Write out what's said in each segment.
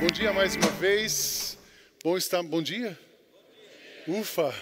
Bom dia mais uma vez. Bom estar. Bom dia. Ufa.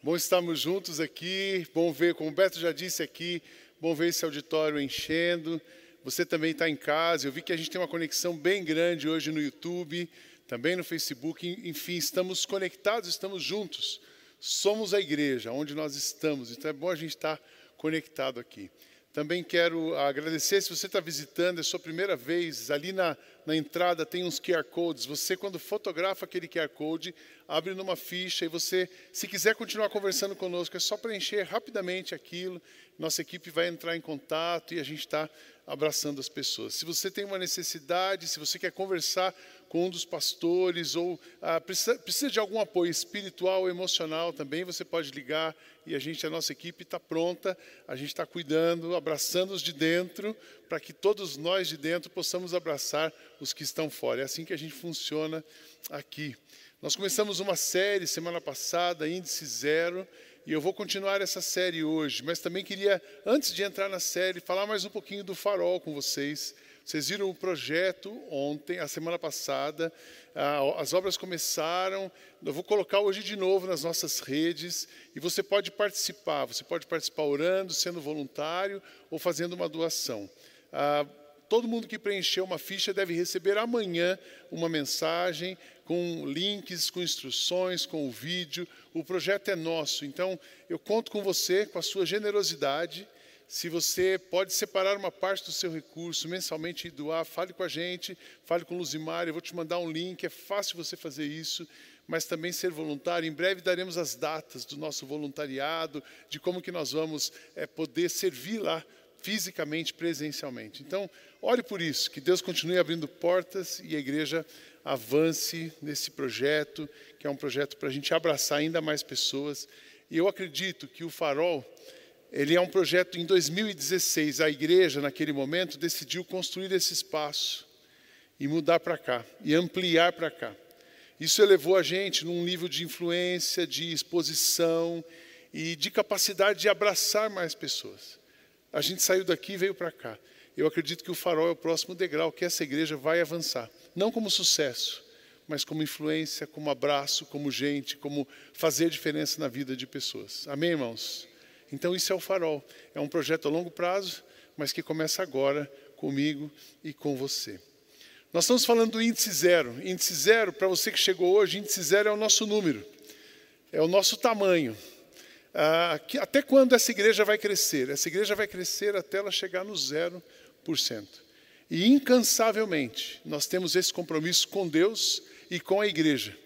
Bom estarmos juntos aqui. Bom ver, como o Beto já disse aqui, bom ver esse auditório enchendo. Você também está em casa. Eu vi que a gente tem uma conexão bem grande hoje no YouTube, também no Facebook. Enfim, estamos conectados, estamos juntos. Somos a igreja, onde nós estamos. Então é bom a gente estar conectado aqui. Também quero agradecer se você está visitando, é sua primeira vez, ali na, na entrada tem uns QR Codes. Você, quando fotografa aquele QR Code, abre numa ficha e você, se quiser continuar conversando conosco, é só preencher rapidamente aquilo. Nossa equipe vai entrar em contato e a gente está abraçando as pessoas. Se você tem uma necessidade, se você quer conversar com um dos pastores ou ah, precisa, precisa de algum apoio espiritual, emocional também, você pode ligar e a gente, a nossa equipe está pronta, a gente está cuidando, abraçando os de dentro, para que todos nós de dentro possamos abraçar os que estão fora. É assim que a gente funciona aqui. Nós começamos uma série semana passada, Índice Zero, e eu vou continuar essa série hoje, mas também queria, antes de entrar na série, falar mais um pouquinho do farol com vocês. Vocês viram o projeto ontem, a semana passada, as obras começaram. Eu vou colocar hoje de novo nas nossas redes e você pode participar. Você pode participar orando, sendo voluntário ou fazendo uma doação. Todo mundo que preencheu uma ficha deve receber amanhã uma mensagem com links, com instruções, com o vídeo. O projeto é nosso, então eu conto com você, com a sua generosidade. Se você pode separar uma parte do seu recurso mensalmente e doar, fale com a gente, fale com o Luzimar, eu vou te mandar um link, é fácil você fazer isso, mas também ser voluntário. Em breve daremos as datas do nosso voluntariado, de como que nós vamos é, poder servir lá fisicamente, presencialmente. Então, ore por isso, que Deus continue abrindo portas e a igreja avance nesse projeto, que é um projeto para a gente abraçar ainda mais pessoas. E eu acredito que o Farol, ele é um projeto em 2016. A igreja, naquele momento, decidiu construir esse espaço e mudar para cá, e ampliar para cá. Isso elevou a gente num nível de influência, de exposição e de capacidade de abraçar mais pessoas. A gente saiu daqui e veio para cá. Eu acredito que o farol é o próximo degrau que essa igreja vai avançar. Não como sucesso, mas como influência, como abraço, como gente, como fazer diferença na vida de pessoas. Amém, irmãos? Então, isso é o farol. É um projeto a longo prazo, mas que começa agora comigo e com você. Nós estamos falando do índice zero. Índice zero, para você que chegou hoje, índice zero é o nosso número, é o nosso tamanho. Ah, que, até quando essa igreja vai crescer? Essa igreja vai crescer até ela chegar no 0%. E incansavelmente, nós temos esse compromisso com Deus e com a igreja.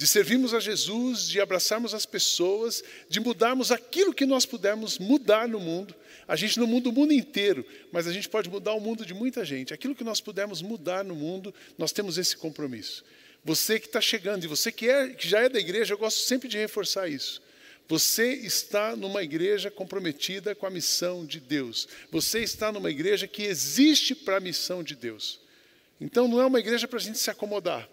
De servirmos a Jesus, de abraçarmos as pessoas, de mudarmos aquilo que nós pudermos mudar no mundo. A gente não muda o mundo inteiro, mas a gente pode mudar o mundo de muita gente. Aquilo que nós pudermos mudar no mundo, nós temos esse compromisso. Você que está chegando e você que, é, que já é da igreja, eu gosto sempre de reforçar isso. Você está numa igreja comprometida com a missão de Deus. Você está numa igreja que existe para a missão de Deus. Então não é uma igreja para a gente se acomodar.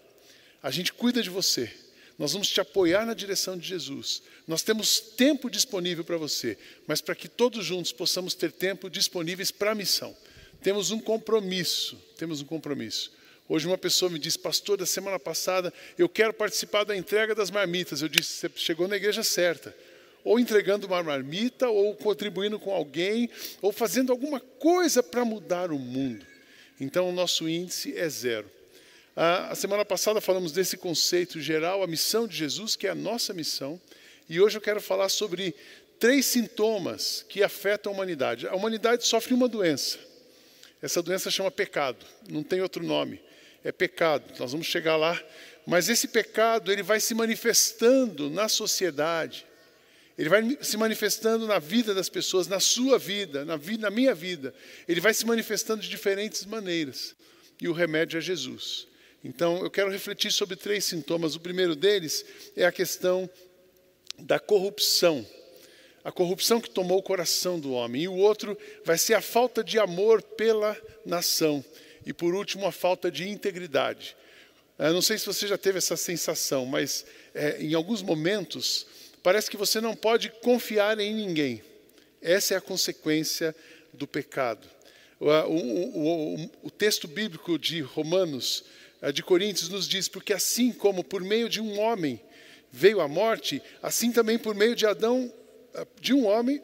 A gente cuida de você. Nós vamos te apoiar na direção de Jesus. Nós temos tempo disponível para você, mas para que todos juntos possamos ter tempo disponíveis para a missão. Temos um compromisso, temos um compromisso. Hoje uma pessoa me disse, pastor, da semana passada, eu quero participar da entrega das marmitas. Eu disse, você chegou na igreja certa ou entregando uma marmita, ou contribuindo com alguém, ou fazendo alguma coisa para mudar o mundo. Então, o nosso índice é zero. A semana passada falamos desse conceito geral, a missão de Jesus, que é a nossa missão, E hoje eu quero falar sobre três sintomas que afetam a humanidade. A humanidade sofre uma doença. Essa doença chama pecado, não tem outro nome. É pecado. Nós vamos chegar lá, mas esse pecado ele vai se manifestando na sociedade. Ele vai se manifestando na vida das pessoas, na sua vida, na, vida, na minha vida. Ele vai se manifestando de diferentes maneiras. E o remédio é Jesus. Então, eu quero refletir sobre três sintomas. O primeiro deles é a questão da corrupção a corrupção que tomou o coração do homem. E o outro vai ser a falta de amor pela nação. E por último, a falta de integridade. Eu não sei se você já teve essa sensação, mas é, em alguns momentos parece que você não pode confiar em ninguém. Essa é a consequência do pecado. O, o, o, o texto bíblico de Romanos, de Coríntios, nos diz: porque assim como por meio de um homem veio a morte, assim também por meio de Adão de um homem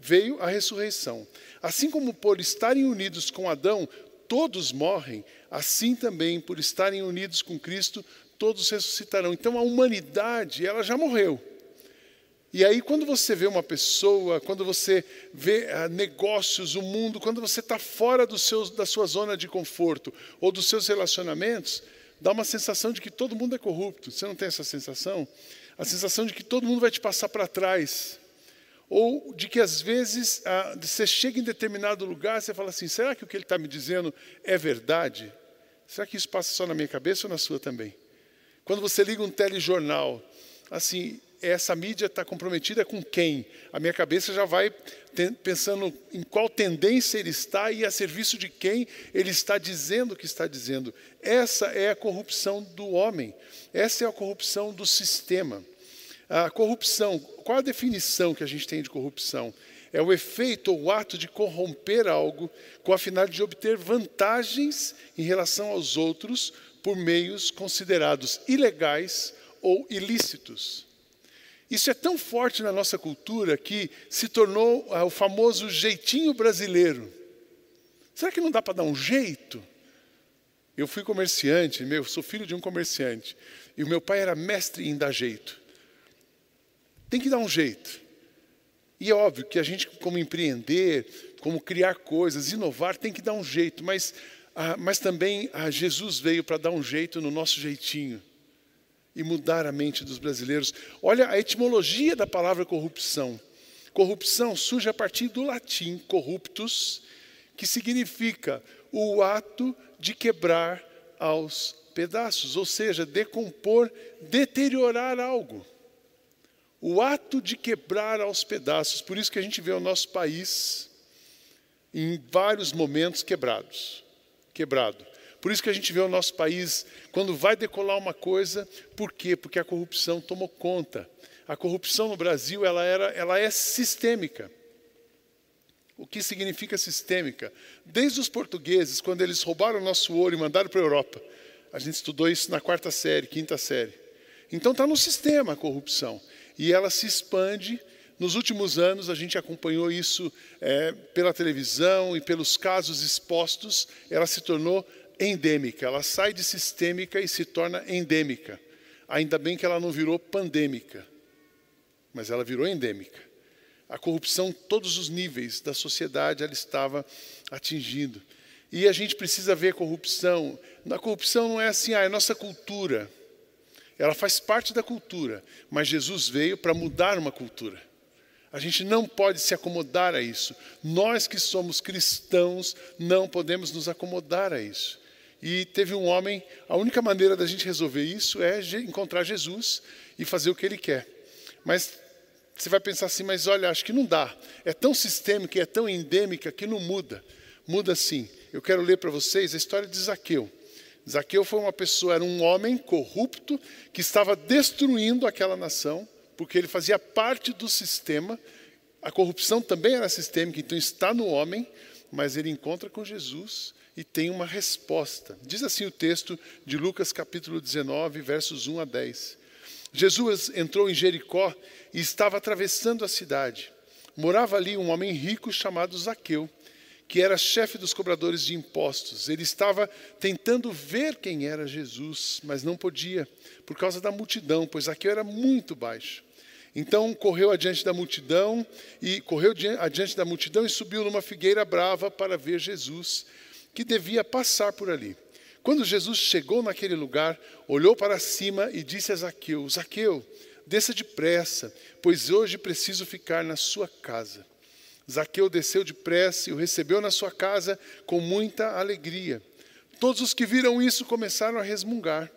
veio a ressurreição. Assim como por estarem unidos com Adão, todos morrem, assim também por estarem unidos com Cristo, todos ressuscitarão. Então a humanidade, ela já morreu. E aí, quando você vê uma pessoa, quando você vê uh, negócios, o mundo, quando você está fora do da sua zona de conforto ou dos seus relacionamentos, dá uma sensação de que todo mundo é corrupto. Você não tem essa sensação? A sensação de que todo mundo vai te passar para trás. Ou de que às vezes ah, você chega em determinado lugar, você fala assim: será que o que ele está me dizendo é verdade? Será que isso passa só na minha cabeça ou na sua também? Quando você liga um telejornal, assim, essa mídia está comprometida com quem? A minha cabeça já vai pensando em qual tendência ele está e a serviço de quem ele está dizendo o que está dizendo. Essa é a corrupção do homem, essa é a corrupção do sistema. A corrupção, qual a definição que a gente tem de corrupção? É o efeito ou o ato de corromper algo com a finalidade de obter vantagens em relação aos outros por meios considerados ilegais ou ilícitos. Isso é tão forte na nossa cultura que se tornou ah, o famoso jeitinho brasileiro. Será que não dá para dar um jeito? Eu fui comerciante, meu, sou filho de um comerciante, e o meu pai era mestre em dar jeito. Tem que dar um jeito. E é óbvio que a gente, como empreender, como criar coisas, inovar, tem que dar um jeito, mas, ah, mas também ah, Jesus veio para dar um jeito no nosso jeitinho e mudar a mente dos brasileiros. Olha a etimologia da palavra corrupção. Corrupção surge a partir do latim corruptus, que significa o ato de quebrar aos pedaços, ou seja, decompor, deteriorar algo o ato de quebrar aos pedaços. Por isso que a gente vê o nosso país em vários momentos quebrados, quebrado. Por isso que a gente vê o nosso país quando vai decolar uma coisa, por quê? Porque a corrupção tomou conta. A corrupção no Brasil ela era, ela é sistêmica. O que significa sistêmica? Desde os portugueses, quando eles roubaram o nosso ouro e mandaram para a Europa, a gente estudou isso na quarta série, quinta série. Então está no sistema a corrupção e ela se expande. Nos últimos anos, a gente acompanhou isso é, pela televisão e pelos casos expostos, ela se tornou endêmica. Ela sai de sistêmica e se torna endêmica. Ainda bem que ela não virou pandêmica, mas ela virou endêmica. A corrupção, todos os níveis da sociedade, ela estava atingindo. E a gente precisa ver a corrupção. A corrupção não é assim, ah, é nossa cultura. Ela faz parte da cultura, mas Jesus veio para mudar uma cultura. A gente não pode se acomodar a isso. Nós que somos cristãos não podemos nos acomodar a isso. E teve um homem, a única maneira da gente resolver isso é encontrar Jesus e fazer o que ele quer. Mas você vai pensar assim, mas olha, acho que não dá. É tão sistêmica, é tão endêmica que não muda. Muda sim. Eu quero ler para vocês a história de Zaqueu. Zaqueu foi uma pessoa, era um homem corrupto que estava destruindo aquela nação, porque ele fazia parte do sistema. A corrupção também era sistêmica, então está no homem, mas ele encontra com Jesus e tem uma resposta. Diz assim o texto de Lucas capítulo 19, versos 1 a 10. Jesus entrou em Jericó e estava atravessando a cidade. Morava ali um homem rico chamado Zaqueu que era chefe dos cobradores de impostos. Ele estava tentando ver quem era Jesus, mas não podia, por causa da multidão, pois aqui era muito baixo. Então correu adiante da multidão e correu adiante da multidão e subiu numa figueira brava para ver Jesus, que devia passar por ali. Quando Jesus chegou naquele lugar, olhou para cima e disse a Zaqueu: Zaqueu, desça depressa, pois hoje preciso ficar na sua casa. Zaqueu desceu depressa e o recebeu na sua casa com muita alegria. Todos os que viram isso começaram a resmungar.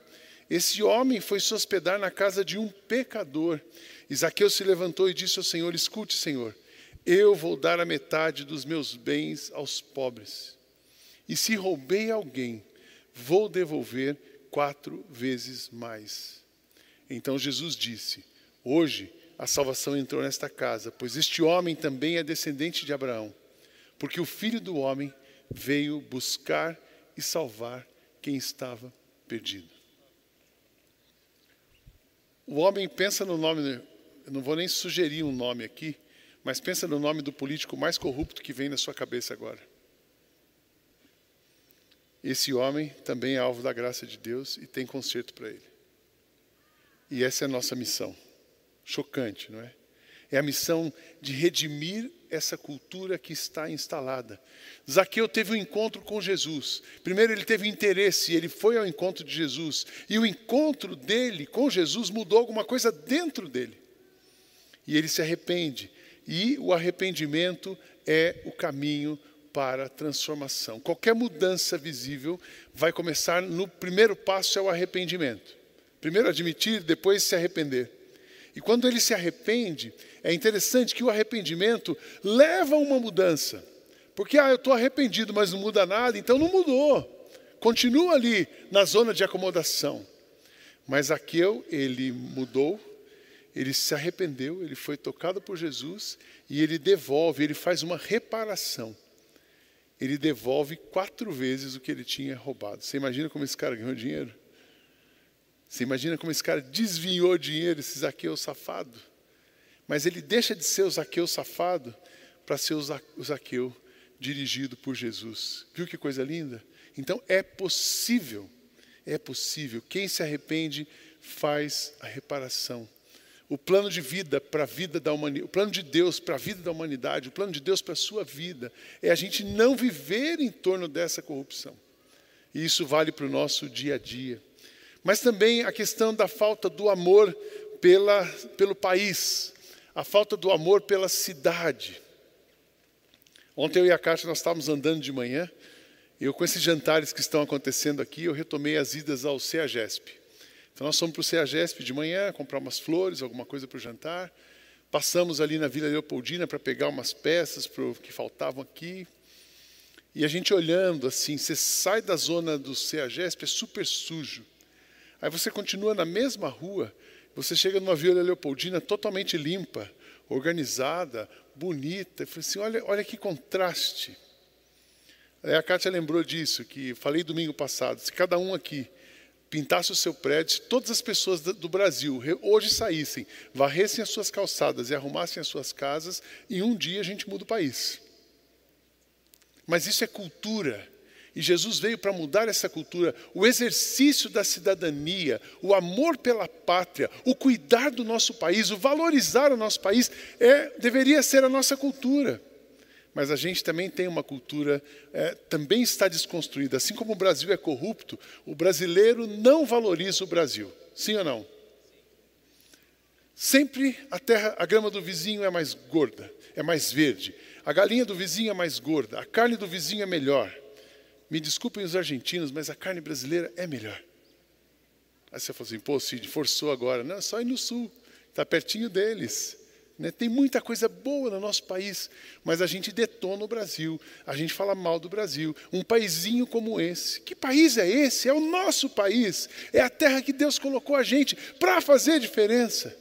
Esse homem foi se hospedar na casa de um pecador. Isaqueu se levantou e disse ao Senhor: Escute, Senhor, eu vou dar a metade dos meus bens aos pobres. E se roubei alguém, vou devolver quatro vezes mais. Então Jesus disse: Hoje a salvação entrou nesta casa, pois este homem também é descendente de Abraão, porque o filho do homem veio buscar e salvar quem estava perdido. O homem pensa no nome, eu não vou nem sugerir um nome aqui, mas pensa no nome do político mais corrupto que vem na sua cabeça agora. Esse homem também é alvo da graça de Deus e tem conserto para ele. E essa é a nossa missão. Chocante, não é? É a missão de redimir essa cultura que está instalada. Zaqueu teve um encontro com Jesus. Primeiro, ele teve interesse, ele foi ao encontro de Jesus. E o encontro dele com Jesus mudou alguma coisa dentro dele. E ele se arrepende. E o arrependimento é o caminho para transformação. Qualquer mudança visível vai começar no primeiro passo é o arrependimento. Primeiro admitir, depois se arrepender. E quando ele se arrepende, é interessante que o arrependimento leva a uma mudança. Porque, ah, eu estou arrependido, mas não muda nada, então não mudou. Continua ali na zona de acomodação. Mas Aqueu, ele mudou, ele se arrependeu, ele foi tocado por Jesus e ele devolve, ele faz uma reparação. Ele devolve quatro vezes o que ele tinha roubado. Você imagina como esse cara ganhou dinheiro? Você imagina como esse cara desviou dinheiro, esse Zaqueu safado? Mas ele deixa de ser o Zaqueu safado para ser o Zaqueu dirigido por Jesus. Viu que coisa linda? Então é possível, é possível. Quem se arrepende faz a reparação. O plano de vida para a vida da humanidade, o plano de Deus para a vida da humanidade, o plano de Deus para a sua vida, é a gente não viver em torno dessa corrupção. E isso vale para o nosso dia a dia mas também a questão da falta do amor pela, pelo país, a falta do amor pela cidade. Ontem eu e a Cátia nós estávamos andando de manhã, eu com esses jantares que estão acontecendo aqui, eu retomei as idas ao CEAGESP. Então nós fomos para o CEAGESP de manhã, comprar umas flores, alguma coisa para o jantar. Passamos ali na Vila Leopoldina para pegar umas peças pro, que faltavam aqui. E a gente olhando assim, você sai da zona do CEAGESP, é super sujo. Aí você continua na mesma rua, você chega numa Vila Leopoldina totalmente limpa, organizada, bonita. Eu falei assim, olha, olha que contraste. A Kátia lembrou disso, que falei domingo passado. Se cada um aqui pintasse o seu prédio, se todas as pessoas do Brasil hoje saíssem, varressem as suas calçadas e arrumassem as suas casas, em um dia a gente muda o país. Mas isso é cultura. E Jesus veio para mudar essa cultura, o exercício da cidadania, o amor pela pátria, o cuidar do nosso país, o valorizar o nosso país, é, deveria ser a nossa cultura. Mas a gente também tem uma cultura, é, também está desconstruída. Assim como o Brasil é corrupto, o brasileiro não valoriza o Brasil. Sim ou não? Sempre a terra, a grama do vizinho é mais gorda, é mais verde. A galinha do vizinho é mais gorda, a carne do vizinho é melhor. Me desculpem os argentinos, mas a carne brasileira é melhor. Aí você fala assim, pô, Cid, forçou agora. Não, é só ir no sul, está pertinho deles. Né? Tem muita coisa boa no nosso país, mas a gente detona o Brasil, a gente fala mal do Brasil. Um paísinho como esse. Que país é esse? É o nosso país. É a terra que Deus colocou a gente para fazer diferença.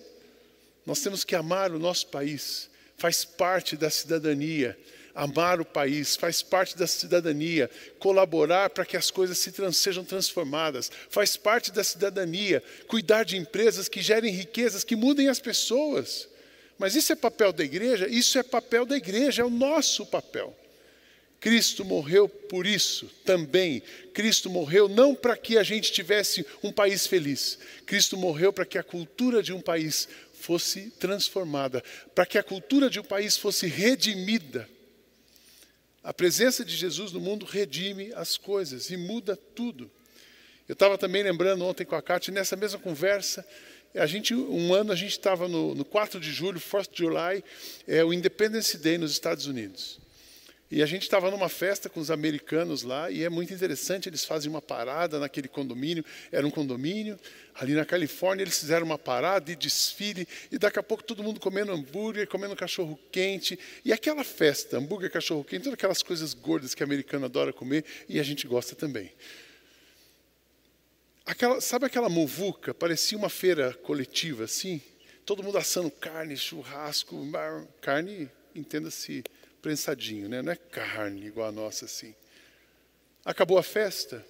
Nós temos que amar o nosso país, faz parte da cidadania amar o país, faz parte da cidadania, colaborar para que as coisas se trans, sejam transformadas, faz parte da cidadania, cuidar de empresas que gerem riquezas, que mudem as pessoas. Mas isso é papel da igreja? Isso é papel da igreja, é o nosso papel. Cristo morreu por isso também. Cristo morreu não para que a gente tivesse um país feliz. Cristo morreu para que a cultura de um país fosse transformada, para que a cultura de um país fosse redimida. A presença de Jesus no mundo redime as coisas e muda tudo. Eu estava também lembrando ontem com a Kátia, nessa mesma conversa, a gente, um ano a gente estava no, no 4 de julho, 4 de July, é o Independence Day nos Estados Unidos. E a gente estava numa festa com os americanos lá, e é muito interessante, eles fazem uma parada naquele condomínio, era um condomínio, ali na Califórnia, eles fizeram uma parada e desfile, e daqui a pouco todo mundo comendo hambúrguer, comendo cachorro quente, e aquela festa, hambúrguer, cachorro quente, todas aquelas coisas gordas que o americano adora comer, e a gente gosta também. Aquela, sabe aquela muvuca? Parecia uma feira coletiva, assim. Todo mundo assando carne, churrasco, carne, entenda-se, prensadinho, né? não é carne igual a nossa assim. Acabou a festa,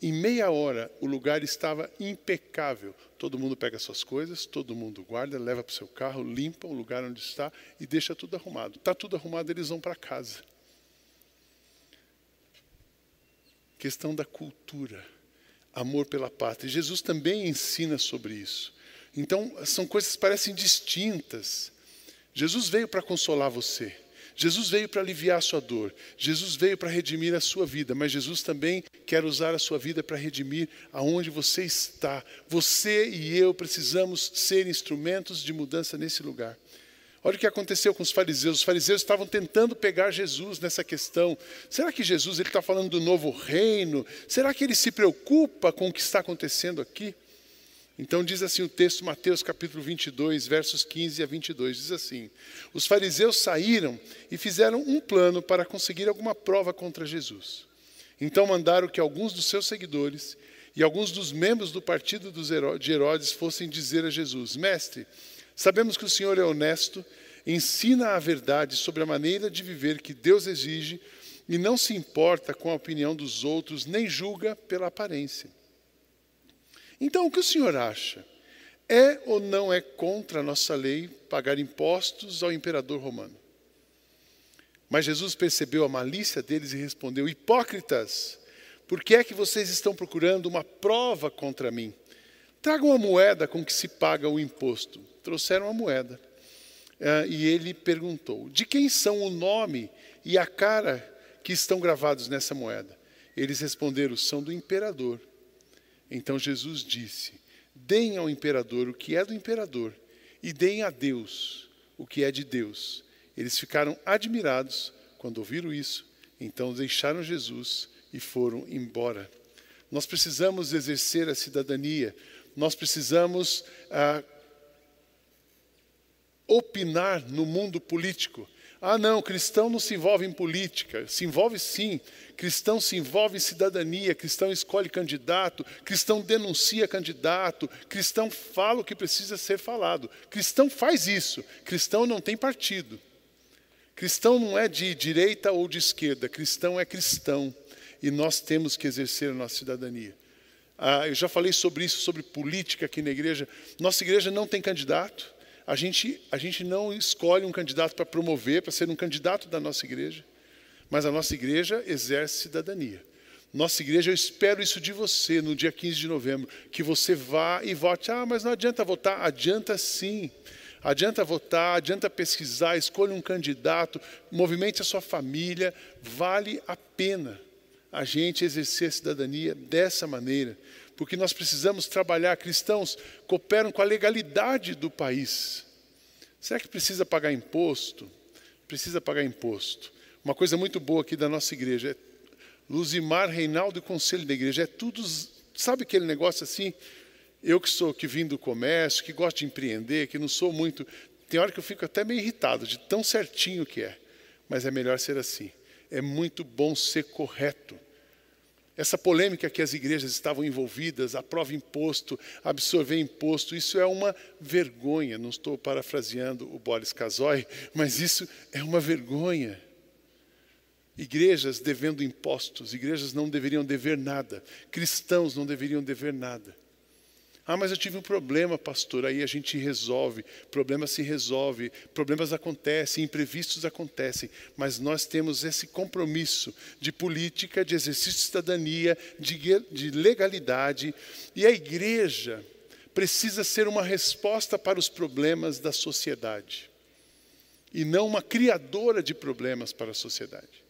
em meia hora o lugar estava impecável. Todo mundo pega suas coisas, todo mundo guarda, leva para o seu carro, limpa o lugar onde está e deixa tudo arrumado. Está tudo arrumado, eles vão para casa. Questão da cultura amor pela pátria. Jesus também ensina sobre isso. Então, são coisas que parecem distintas. Jesus veio para consolar você. Jesus veio para aliviar a sua dor. Jesus veio para redimir a sua vida, mas Jesus também quer usar a sua vida para redimir aonde você está. Você e eu precisamos ser instrumentos de mudança nesse lugar. Olha o que aconteceu com os fariseus. Os fariseus estavam tentando pegar Jesus nessa questão. Será que Jesus está falando do novo reino? Será que ele se preocupa com o que está acontecendo aqui? Então diz assim o texto, Mateus capítulo 22, versos 15 a 22, diz assim: Os fariseus saíram e fizeram um plano para conseguir alguma prova contra Jesus. Então mandaram que alguns dos seus seguidores e alguns dos membros do partido de Herodes fossem dizer a Jesus: Mestre, Sabemos que o Senhor é honesto, ensina a verdade sobre a maneira de viver que Deus exige e não se importa com a opinião dos outros, nem julga pela aparência. Então, o que o Senhor acha? É ou não é contra a nossa lei pagar impostos ao imperador romano? Mas Jesus percebeu a malícia deles e respondeu: Hipócritas, por que é que vocês estão procurando uma prova contra mim? Tragam a moeda com que se paga o imposto trouxeram a moeda. Uh, e ele perguntou: De quem são o nome e a cara que estão gravados nessa moeda? Eles responderam: São do imperador. Então Jesus disse: Deem ao imperador o que é do imperador, e deem a Deus o que é de Deus. Eles ficaram admirados quando ouviram isso, então deixaram Jesus e foram embora. Nós precisamos exercer a cidadania, nós precisamos ah, opinar no mundo político. Ah, não, cristão não se envolve em política. Se envolve sim. Cristão se envolve em cidadania. Cristão escolhe candidato. Cristão denuncia candidato. Cristão fala o que precisa ser falado. Cristão faz isso. Cristão não tem partido. Cristão não é de direita ou de esquerda. Cristão é cristão. E nós temos que exercer a nossa cidadania. Ah, eu já falei sobre isso, sobre política aqui na igreja. Nossa igreja não tem candidato a gente, a gente não escolhe um candidato para promover, para ser um candidato da nossa igreja, mas a nossa igreja exerce cidadania. Nossa igreja, eu espero isso de você no dia 15 de novembro, que você vá e vote. Ah, mas não adianta votar. Adianta sim. Adianta votar, adianta pesquisar, escolha um candidato, movimente a sua família. Vale a pena a gente exercer a cidadania dessa maneira porque nós precisamos trabalhar. Cristãos cooperam com a legalidade do país. Será que precisa pagar imposto? Precisa pagar imposto. Uma coisa muito boa aqui da nossa igreja é Luzimar, Reinaldo e Conselho da Igreja. É tudo, sabe aquele negócio assim? Eu que sou, que vim do comércio, que gosto de empreender, que não sou muito. Tem hora que eu fico até meio irritado de tão certinho que é. Mas é melhor ser assim. É muito bom ser correto. Essa polêmica que as igrejas estavam envolvidas, aprova imposto, absorver imposto, isso é uma vergonha. Não estou parafraseando o Boris Casoy, mas isso é uma vergonha. Igrejas devendo impostos, igrejas não deveriam dever nada, cristãos não deveriam dever nada. Ah, mas eu tive um problema, pastor. Aí a gente resolve. Problema se resolve. Problemas acontecem, imprevistos acontecem. Mas nós temos esse compromisso de política, de exercício de cidadania, de, de legalidade. E a igreja precisa ser uma resposta para os problemas da sociedade e não uma criadora de problemas para a sociedade.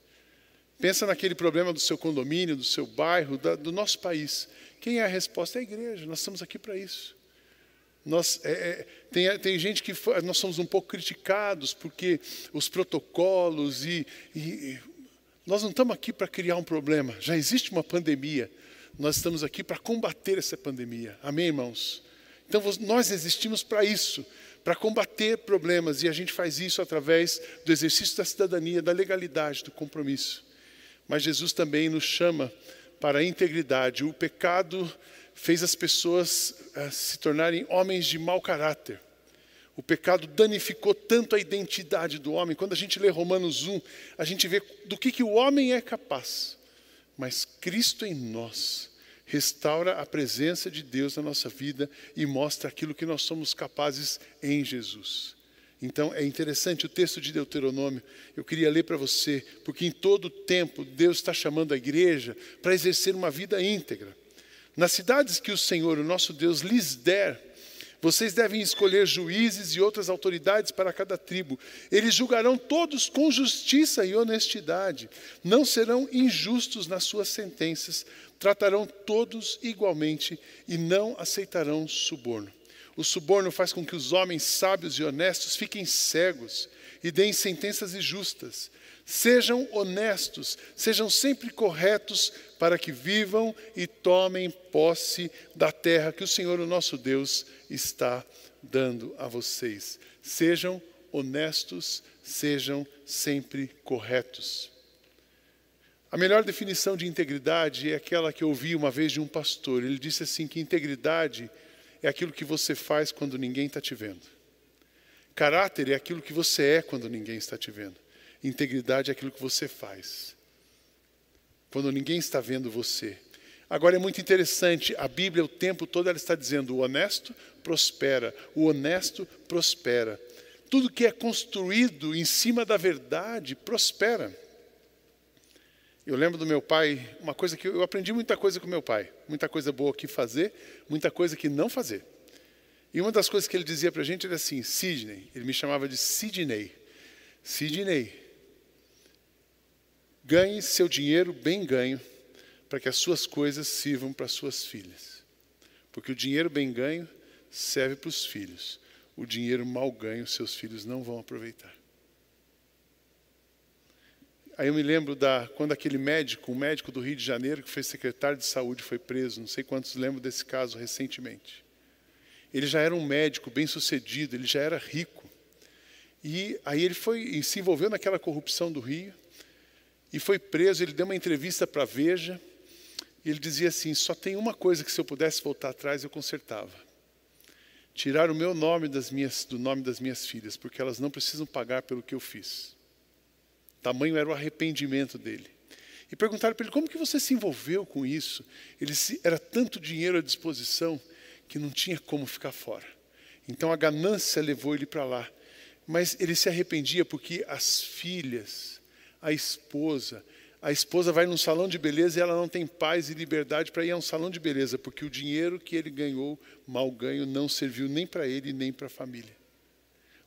Pensa naquele problema do seu condomínio, do seu bairro, da, do nosso país. Quem é a resposta? É a igreja. Nós estamos aqui para isso. Nós, é, é, tem, tem gente que nós somos um pouco criticados porque os protocolos e, e nós não estamos aqui para criar um problema. Já existe uma pandemia. Nós estamos aqui para combater essa pandemia. Amém, irmãos? Então nós existimos para isso, para combater problemas e a gente faz isso através do exercício da cidadania, da legalidade, do compromisso. Mas Jesus também nos chama para a integridade. O pecado fez as pessoas uh, se tornarem homens de mau caráter. O pecado danificou tanto a identidade do homem. Quando a gente lê Romanos 1, a gente vê do que, que o homem é capaz. Mas Cristo em nós restaura a presença de Deus na nossa vida e mostra aquilo que nós somos capazes em Jesus. Então é interessante o texto de Deuteronômio, eu queria ler para você, porque em todo tempo Deus está chamando a igreja para exercer uma vida íntegra. Nas cidades que o Senhor, o nosso Deus, lhes der, vocês devem escolher juízes e outras autoridades para cada tribo. Eles julgarão todos com justiça e honestidade. Não serão injustos nas suas sentenças. Tratarão todos igualmente e não aceitarão suborno. O suborno faz com que os homens sábios e honestos fiquem cegos e deem sentenças injustas. Sejam honestos, sejam sempre corretos, para que vivam e tomem posse da terra que o Senhor, o nosso Deus, está dando a vocês. Sejam honestos, sejam sempre corretos. A melhor definição de integridade é aquela que eu ouvi uma vez de um pastor. Ele disse assim: que integridade é aquilo que você faz quando ninguém está te vendo. Caráter é aquilo que você é quando ninguém está te vendo. Integridade é aquilo que você faz. Quando ninguém está vendo você. Agora é muito interessante, a Bíblia o tempo todo ela está dizendo: o honesto prospera, o honesto prospera. Tudo que é construído em cima da verdade prospera. Eu lembro do meu pai, uma coisa que eu aprendi muita coisa com meu pai, muita coisa boa que fazer, muita coisa que não fazer. E uma das coisas que ele dizia para a gente era assim, Sidney, ele me chamava de Sidney. Sidney, Ganhe seu dinheiro bem ganho, para que as suas coisas sirvam para suas filhas. Porque o dinheiro bem ganho serve para os filhos. O dinheiro mal ganho, seus filhos não vão aproveitar. Aí eu me lembro da quando aquele médico, um médico do Rio de Janeiro, que foi secretário de saúde, foi preso. Não sei quantos lembram desse caso recentemente. Ele já era um médico bem sucedido, ele já era rico. E aí ele foi se envolveu naquela corrupção do Rio e foi preso. Ele deu uma entrevista para a Veja e ele dizia assim: só tem uma coisa que se eu pudesse voltar atrás eu consertava. Tirar o meu nome das minhas, do nome das minhas filhas, porque elas não precisam pagar pelo que eu fiz. Tamanho era o arrependimento dele. E perguntaram para ele: como que você se envolveu com isso? Ele se, era tanto dinheiro à disposição que não tinha como ficar fora. Então a ganância levou ele para lá. Mas ele se arrependia porque as filhas a esposa. A esposa vai num salão de beleza e ela não tem paz e liberdade para ir a um salão de beleza, porque o dinheiro que ele ganhou, mal ganho, não serviu nem para ele nem para a família.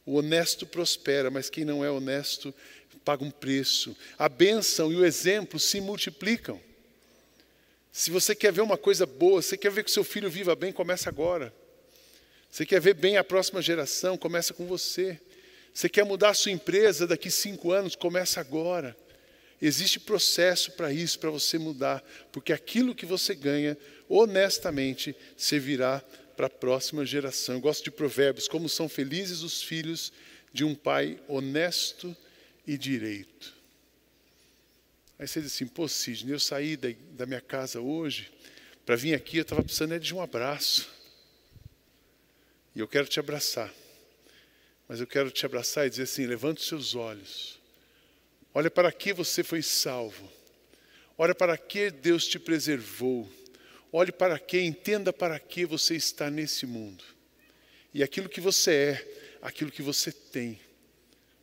O honesto prospera, mas quem não é honesto paga um preço. A bênção e o exemplo se multiplicam. Se você quer ver uma coisa boa, você quer ver que seu filho viva bem, começa agora. Você quer ver bem a próxima geração, começa com você. Você quer mudar a sua empresa daqui cinco anos? Começa agora. Existe processo para isso, para você mudar, porque aquilo que você ganha, honestamente, servirá para a próxima geração. Eu gosto de provérbios, como são felizes os filhos de um pai honesto e direito. Aí você diz assim, pô Sidney, eu saí da, da minha casa hoje, para vir aqui eu estava precisando de um abraço. E eu quero te abraçar. Mas eu quero te abraçar e dizer assim: levante os seus olhos. Olha para que você foi salvo. Olha para que Deus te preservou. Olhe para que, entenda para que você está nesse mundo. E aquilo que você é, aquilo que você tem,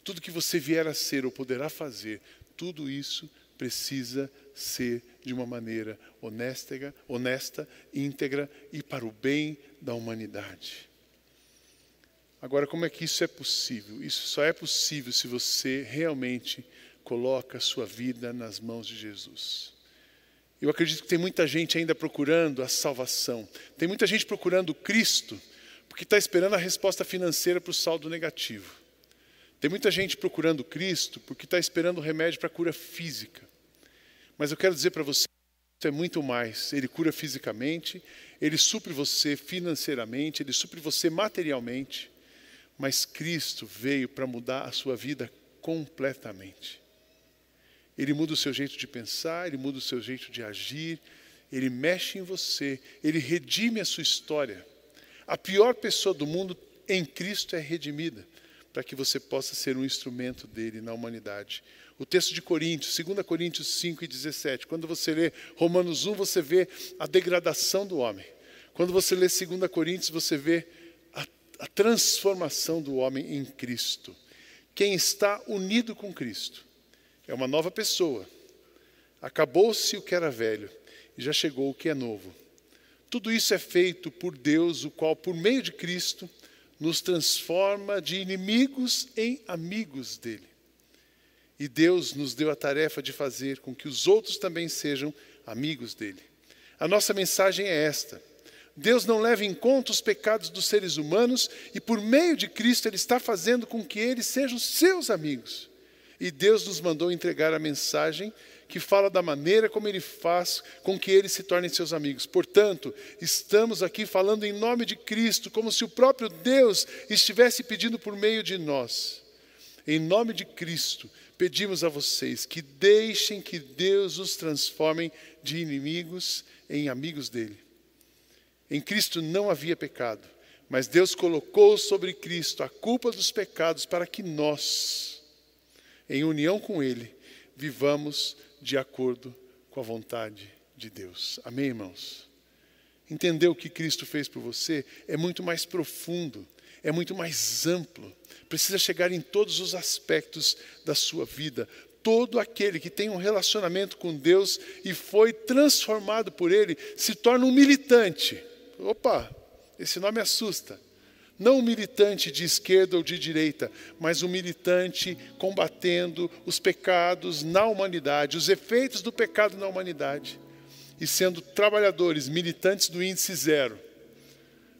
tudo que você vier a ser ou poderá fazer, tudo isso precisa ser de uma maneira honesta, honesta, íntegra e para o bem da humanidade. Agora, como é que isso é possível? Isso só é possível se você realmente coloca a sua vida nas mãos de Jesus. Eu acredito que tem muita gente ainda procurando a salvação. Tem muita gente procurando Cristo, porque está esperando a resposta financeira para o saldo negativo. Tem muita gente procurando Cristo, porque está esperando o remédio para a cura física. Mas eu quero dizer para você, é muito mais. Ele cura fisicamente, ele supre você financeiramente, ele supre você materialmente mas Cristo veio para mudar a sua vida completamente. Ele muda o seu jeito de pensar, ele muda o seu jeito de agir, ele mexe em você, ele redime a sua história. A pior pessoa do mundo em Cristo é redimida, para que você possa ser um instrumento dele na humanidade. O texto de Coríntios, 2 Coríntios 5 e 17, quando você lê Romanos 1, você vê a degradação do homem. Quando você lê 2 Coríntios, você vê a transformação do homem em Cristo. Quem está unido com Cristo é uma nova pessoa. Acabou-se o que era velho e já chegou o que é novo. Tudo isso é feito por Deus, o qual, por meio de Cristo, nos transforma de inimigos em amigos dele. E Deus nos deu a tarefa de fazer com que os outros também sejam amigos dele. A nossa mensagem é esta Deus não leva em conta os pecados dos seres humanos e, por meio de Cristo, Ele está fazendo com que eles sejam seus amigos. E Deus nos mandou entregar a mensagem que fala da maneira como Ele faz com que eles se tornem seus amigos. Portanto, estamos aqui falando em nome de Cristo, como se o próprio Deus estivesse pedindo por meio de nós. Em nome de Cristo, pedimos a vocês que deixem que Deus os transforme de inimigos em amigos dele. Em Cristo não havia pecado, mas Deus colocou sobre Cristo a culpa dos pecados para que nós, em união com Ele, vivamos de acordo com a vontade de Deus. Amém, irmãos? Entender o que Cristo fez por você é muito mais profundo, é muito mais amplo, precisa chegar em todos os aspectos da sua vida. Todo aquele que tem um relacionamento com Deus e foi transformado por Ele se torna um militante Opa, esse nome assusta. Não um militante de esquerda ou de direita, mas um militante combatendo os pecados na humanidade, os efeitos do pecado na humanidade, e sendo trabalhadores, militantes do índice zero.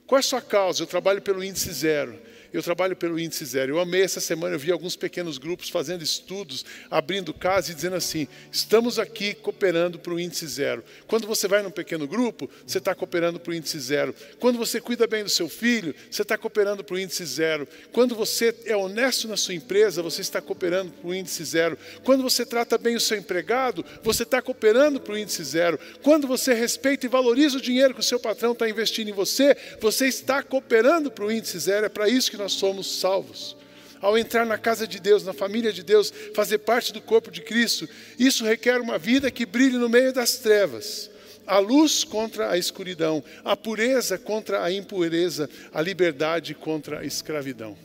Qual é a sua causa? Eu trabalho pelo índice zero eu trabalho pelo índice zero. Eu amei essa semana, eu vi alguns pequenos grupos fazendo estudos, abrindo casa e dizendo assim: estamos aqui cooperando para o índice zero. Quando você vai num pequeno grupo, você está cooperando para o índice zero. Quando você cuida bem do seu filho, você está cooperando para o índice zero. Quando você é honesto na sua empresa, você está cooperando para o índice zero. Quando você trata bem o seu empregado, você está cooperando para o índice zero. Quando você respeita e valoriza o dinheiro que o seu patrão está investindo em você, você está cooperando para o índice zero. É para isso que nós nós somos salvos. Ao entrar na casa de Deus, na família de Deus, fazer parte do corpo de Cristo, isso requer uma vida que brilhe no meio das trevas. A luz contra a escuridão, a pureza contra a impureza, a liberdade contra a escravidão.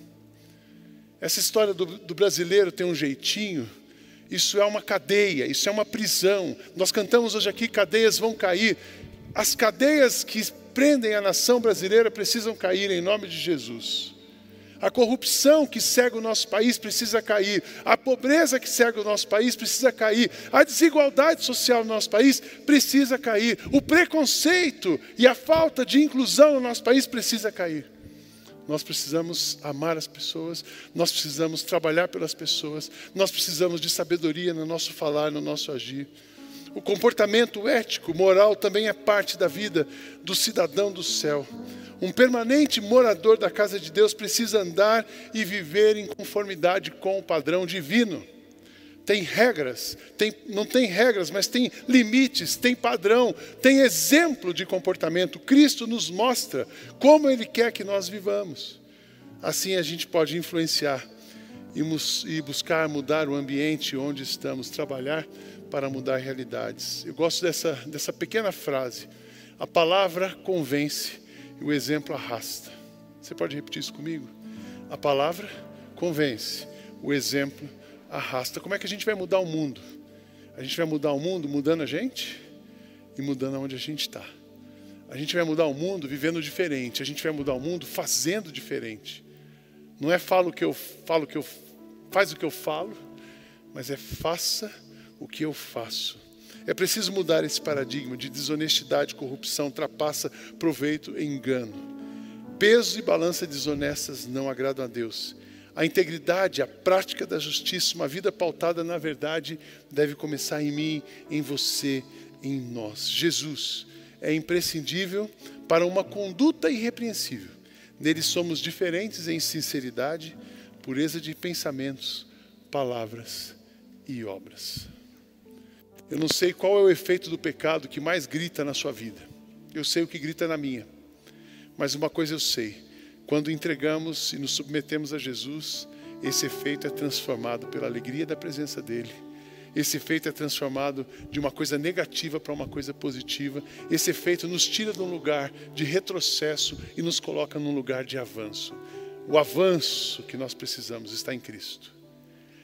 Essa história do, do brasileiro tem um jeitinho, isso é uma cadeia, isso é uma prisão. Nós cantamos hoje aqui: cadeias vão cair. As cadeias que prendem a nação brasileira precisam cair em nome de Jesus. A corrupção que cega o nosso país precisa cair. A pobreza que cega o nosso país precisa cair. A desigualdade social no nosso país precisa cair. O preconceito e a falta de inclusão no nosso país precisa cair. Nós precisamos amar as pessoas, nós precisamos trabalhar pelas pessoas, nós precisamos de sabedoria no nosso falar, no nosso agir. O comportamento ético, moral também é parte da vida do cidadão do céu. Um permanente morador da casa de Deus precisa andar e viver em conformidade com o padrão divino. Tem regras, tem, não tem regras, mas tem limites, tem padrão, tem exemplo de comportamento. Cristo nos mostra como Ele quer que nós vivamos. Assim a gente pode influenciar e buscar mudar o ambiente onde estamos, trabalhar para mudar realidades. Eu gosto dessa, dessa pequena frase. A palavra convence e o exemplo arrasta. Você pode repetir isso comigo? A palavra convence, o exemplo arrasta. Como é que a gente vai mudar o mundo? A gente vai mudar o mundo mudando a gente? e mudando aonde a gente está. A gente vai mudar o mundo vivendo diferente, a gente vai mudar o mundo fazendo diferente. Não é falo que eu falo que eu faz o que eu falo, mas é faça o que eu faço. É preciso mudar esse paradigma de desonestidade, corrupção, trapaça, proveito e engano. Peso e balança desonestas não agradam a Deus. A integridade, a prática da justiça, uma vida pautada na verdade, deve começar em mim, em você, em nós. Jesus é imprescindível para uma conduta irrepreensível. Nele somos diferentes em sinceridade, pureza de pensamentos, palavras e obras. Eu não sei qual é o efeito do pecado que mais grita na sua vida. Eu sei o que grita na minha. Mas uma coisa eu sei: quando entregamos e nos submetemos a Jesus, esse efeito é transformado pela alegria da presença dEle. Esse efeito é transformado de uma coisa negativa para uma coisa positiva. Esse efeito nos tira de um lugar de retrocesso e nos coloca num lugar de avanço. O avanço que nós precisamos está em Cristo.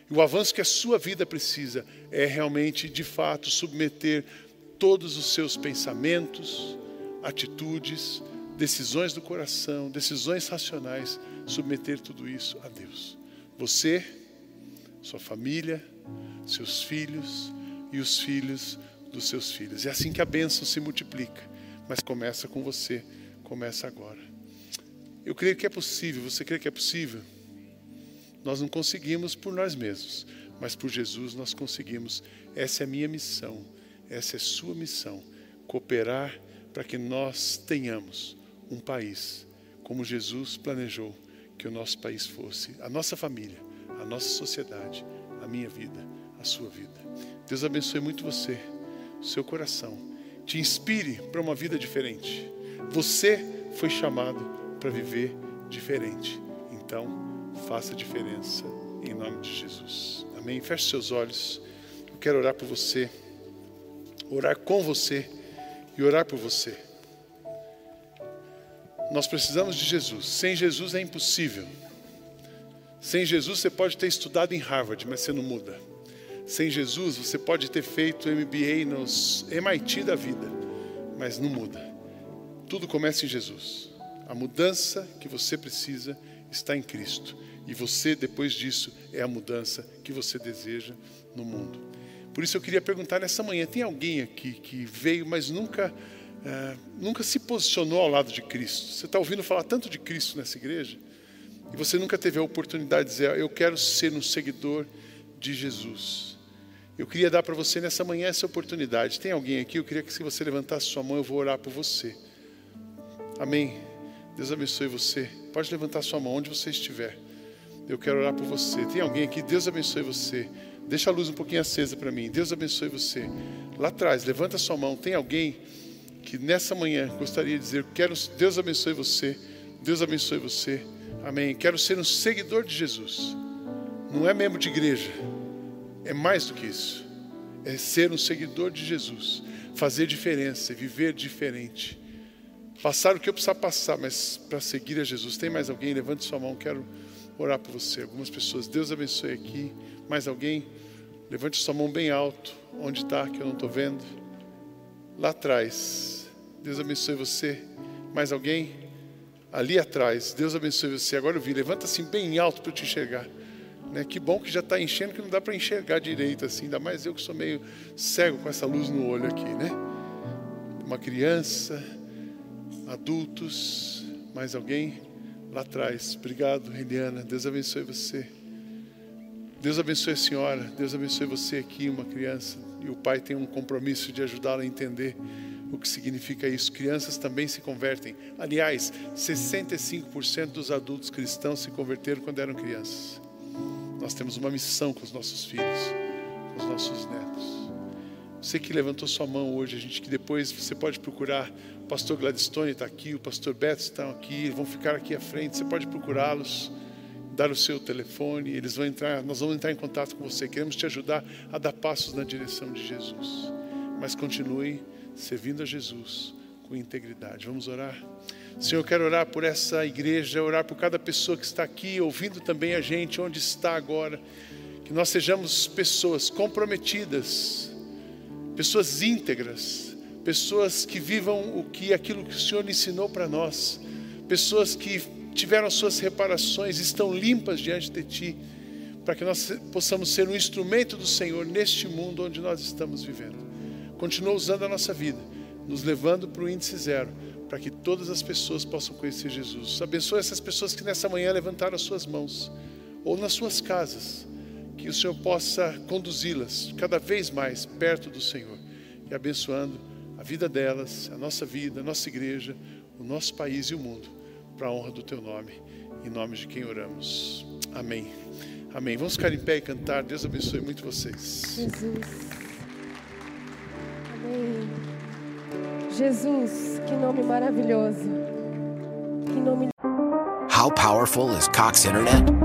E o avanço que a sua vida precisa é realmente, de fato, submeter todos os seus pensamentos, atitudes, decisões do coração, decisões racionais, submeter tudo isso a Deus. Você, sua família, seus filhos e os filhos dos seus filhos. É assim que a bênção se multiplica, mas começa com você, começa agora. Eu creio que é possível, você crê que é possível? Nós não conseguimos por nós mesmos, mas por Jesus nós conseguimos. Essa é a minha missão, essa é a sua missão. Cooperar para que nós tenhamos um país como Jesus planejou que o nosso país fosse, a nossa família, a nossa sociedade, a minha vida, a sua vida. Deus abençoe muito você, o seu coração, te inspire para uma vida diferente. Você foi chamado para viver diferente. Então, faça diferença em nome de Jesus. Amém. Feche seus olhos. Eu quero orar por você, orar com você e orar por você. Nós precisamos de Jesus. Sem Jesus é impossível. Sem Jesus você pode ter estudado em Harvard, mas você não muda. Sem Jesus você pode ter feito MBA nos MIT da vida, mas não muda. Tudo começa em Jesus. A mudança que você precisa está em Cristo. E você, depois disso, é a mudança que você deseja no mundo. Por isso eu queria perguntar nessa manhã: tem alguém aqui que veio, mas nunca, uh, nunca se posicionou ao lado de Cristo? Você está ouvindo falar tanto de Cristo nessa igreja? E você nunca teve a oportunidade de dizer: Eu quero ser um seguidor de Jesus. Eu queria dar para você nessa manhã essa oportunidade. Tem alguém aqui? Eu queria que se você levantasse sua mão, eu vou orar por você. Amém. Deus abençoe você. Pode levantar sua mão onde você estiver. Eu quero orar por você. Tem alguém aqui? Deus abençoe você. Deixa a luz um pouquinho acesa para mim. Deus abençoe você. Lá atrás, levanta sua mão. Tem alguém que nessa manhã gostaria de dizer: quero, Deus abençoe você. Deus abençoe você. Amém. Quero ser um seguidor de Jesus. Não é membro de igreja. É mais do que isso. É ser um seguidor de Jesus. Fazer diferença, viver diferente. Passar o que eu precisar passar, mas para seguir a Jesus. Tem mais alguém? Levante sua mão. Quero orar por você. Algumas pessoas, Deus abençoe aqui. Mais alguém? Levante sua mão bem alto. Onde está, que eu não estou vendo? Lá atrás. Deus abençoe você. Mais alguém? Ali atrás. Deus abençoe você. Agora eu vi. Levanta assim bem alto para eu te enxergar. Né? Que bom que já está enchendo, que não dá para enxergar direito assim. Ainda mais eu que sou meio cego com essa luz no olho aqui, né? Uma criança, adultos, mais alguém? lá atrás. Obrigado, Eliana. Deus abençoe você. Deus abençoe a senhora. Deus abençoe você aqui, uma criança. E o pai tem um compromisso de ajudá-la a entender o que significa isso. Crianças também se convertem. Aliás, 65% dos adultos cristãos se converteram quando eram crianças. Nós temos uma missão com os nossos filhos, com os nossos netos. Você que levantou sua mão hoje, a gente que depois você pode procurar o pastor Gladstone está aqui, o pastor Beto está aqui, vão ficar aqui à frente. Você pode procurá-los, dar o seu telefone, eles vão entrar, nós vamos entrar em contato com você. Queremos te ajudar a dar passos na direção de Jesus. Mas continue servindo a Jesus com integridade. Vamos orar? Senhor, eu quero orar por essa igreja, orar por cada pessoa que está aqui, ouvindo também a gente, onde está agora. Que nós sejamos pessoas comprometidas, pessoas íntegras, pessoas que vivam o que aquilo que o Senhor ensinou para nós, pessoas que tiveram suas reparações, estão limpas diante de Ti, para que nós possamos ser um instrumento do Senhor neste mundo onde nós estamos vivendo. Continua usando a nossa vida, nos levando para o índice zero, para que todas as pessoas possam conhecer Jesus. Abençoe essas pessoas que nessa manhã levantaram as suas mãos, ou nas suas casas, que o Senhor possa conduzi-las cada vez mais perto do Senhor e abençoando a vida delas, a nossa vida, a nossa igreja, o nosso país e o mundo, para a honra do Teu nome, em nome de quem oramos. Amém. Amém. Vamos ficar em pé e cantar. Deus abençoe muito vocês. Jesus. Amém. Jesus, que nome maravilhoso. Que nome How powerful is Cox Internet?